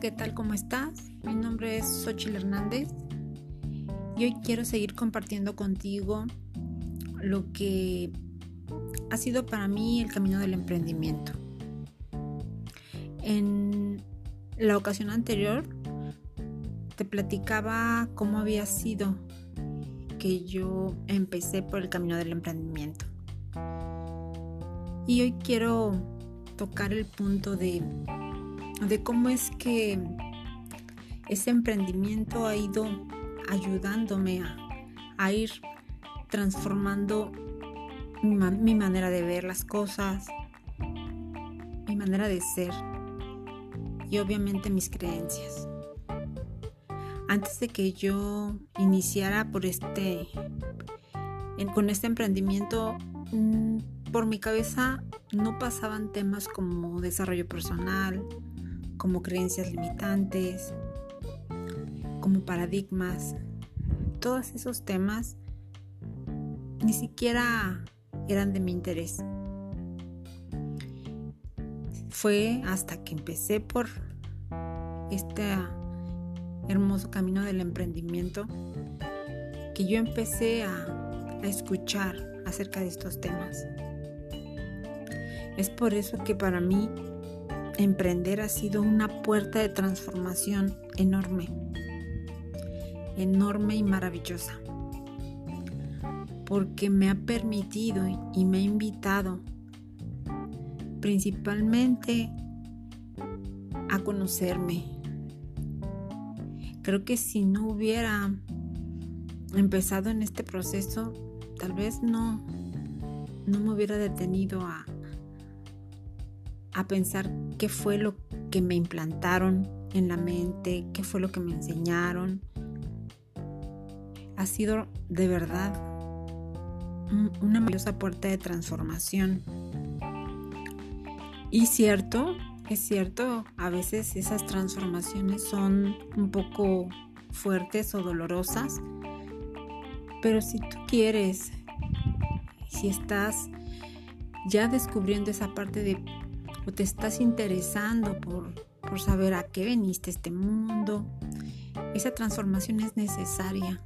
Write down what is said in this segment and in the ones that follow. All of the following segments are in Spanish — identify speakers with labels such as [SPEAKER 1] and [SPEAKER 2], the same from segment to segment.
[SPEAKER 1] ¿qué tal? ¿Cómo estás? Mi nombre es Xochil Hernández y hoy quiero seguir compartiendo contigo lo que ha sido para mí el camino del emprendimiento. En la ocasión anterior te platicaba cómo había sido que yo empecé por el camino del emprendimiento. Y hoy quiero tocar el punto de de cómo es que ese emprendimiento ha ido ayudándome a, ir transformando mi, manera de ver las cosas, mi manera de ser y obviamente mis creencias. Antes de que yo iniciara por este con este emprendimiento mm, por mi cabeza no pasaban temas como desarrollo personal, como creencias limitantes, como paradigmas. Todos esos temas ni siquiera eran de mi interés. Fue hasta que empecé por este hermoso camino del emprendimiento que yo empecé a, escuchar acerca de estos temas. Es por eso que para mí emprender ha sido una puerta de transformación enorme, enorme y maravillosa, porque me ha permitido y me ha invitado principalmente a conocerme. Creo que si no hubiera empezado en este proceso, tal vez no, no me hubiera detenido a, a pensar qué fue lo que me implantaron en la mente, qué fue lo que me enseñaron. Ha sido de verdad una maravillosa puerta de transformación. Y cierto, es cierto, a veces esas transformaciones son un poco fuertes o dolorosas, pero si tú quieres, si estás ya descubriendo esa parte de te estás interesando por, por saber a qué veniste este mundo, esa transformación es necesaria.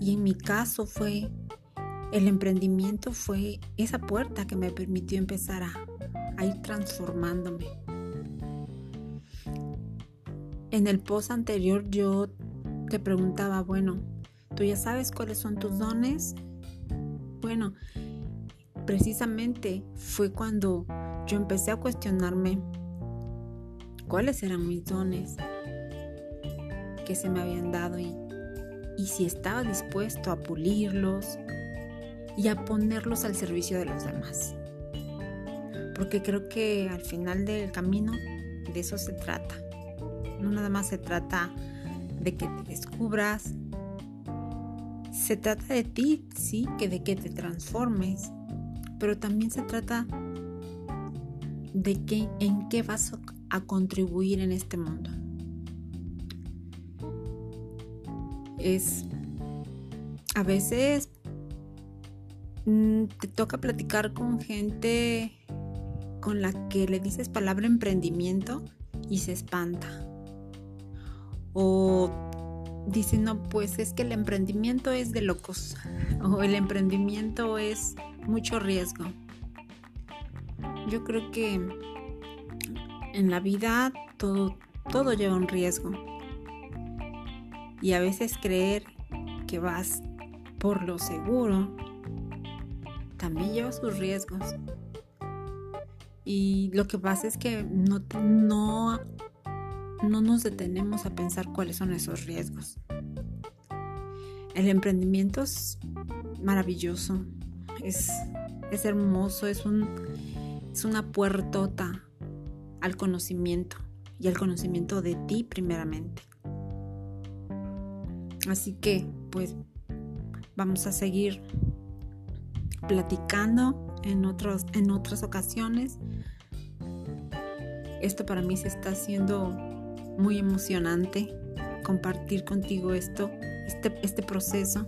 [SPEAKER 1] Y en mi caso fue, el emprendimiento fue esa puerta que me permitió empezar a, a ir transformándome. En el post anterior yo te preguntaba, bueno, ¿tú ya sabes cuáles son tus dones? Bueno, precisamente fue cuando yo empecé a cuestionarme cuáles eran mis dones que se me habían dado y, y si estaba dispuesto a pulirlos y a ponerlos al servicio de los demás. Porque creo que al final del camino de eso se trata. No nada más se trata de que te descubras. Se trata de ti, sí, que de que te transformes, pero también se trata de qué, en qué vas a contribuir en este mundo. Es a veces mm, te toca platicar con gente con la que le dices palabra emprendimiento y se espanta. O dicen, no, pues es que el emprendimiento es de locos. O el emprendimiento es mucho riesgo. Yo creo que en la vida todo, todo lleva un riesgo. Y a veces creer que vas por lo seguro también lleva sus riesgos. Y lo que pasa es que no, no, no nos detenemos a pensar cuáles son esos riesgos. El emprendimiento es maravilloso, es, es hermoso, es, un, es una puertota al conocimiento y al conocimiento de ti primeramente. Así que, pues, vamos a seguir platicando en, otros, en otras ocasiones. Esto para mí se está haciendo muy emocionante compartir contigo esto, este, este proceso.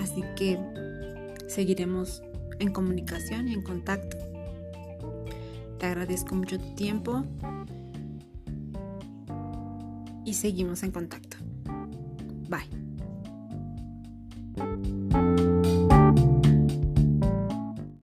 [SPEAKER 1] Así que seguiremos en comunicación y en contacto. Te agradezco mucho tu tiempo y seguimos en contacto. Bye.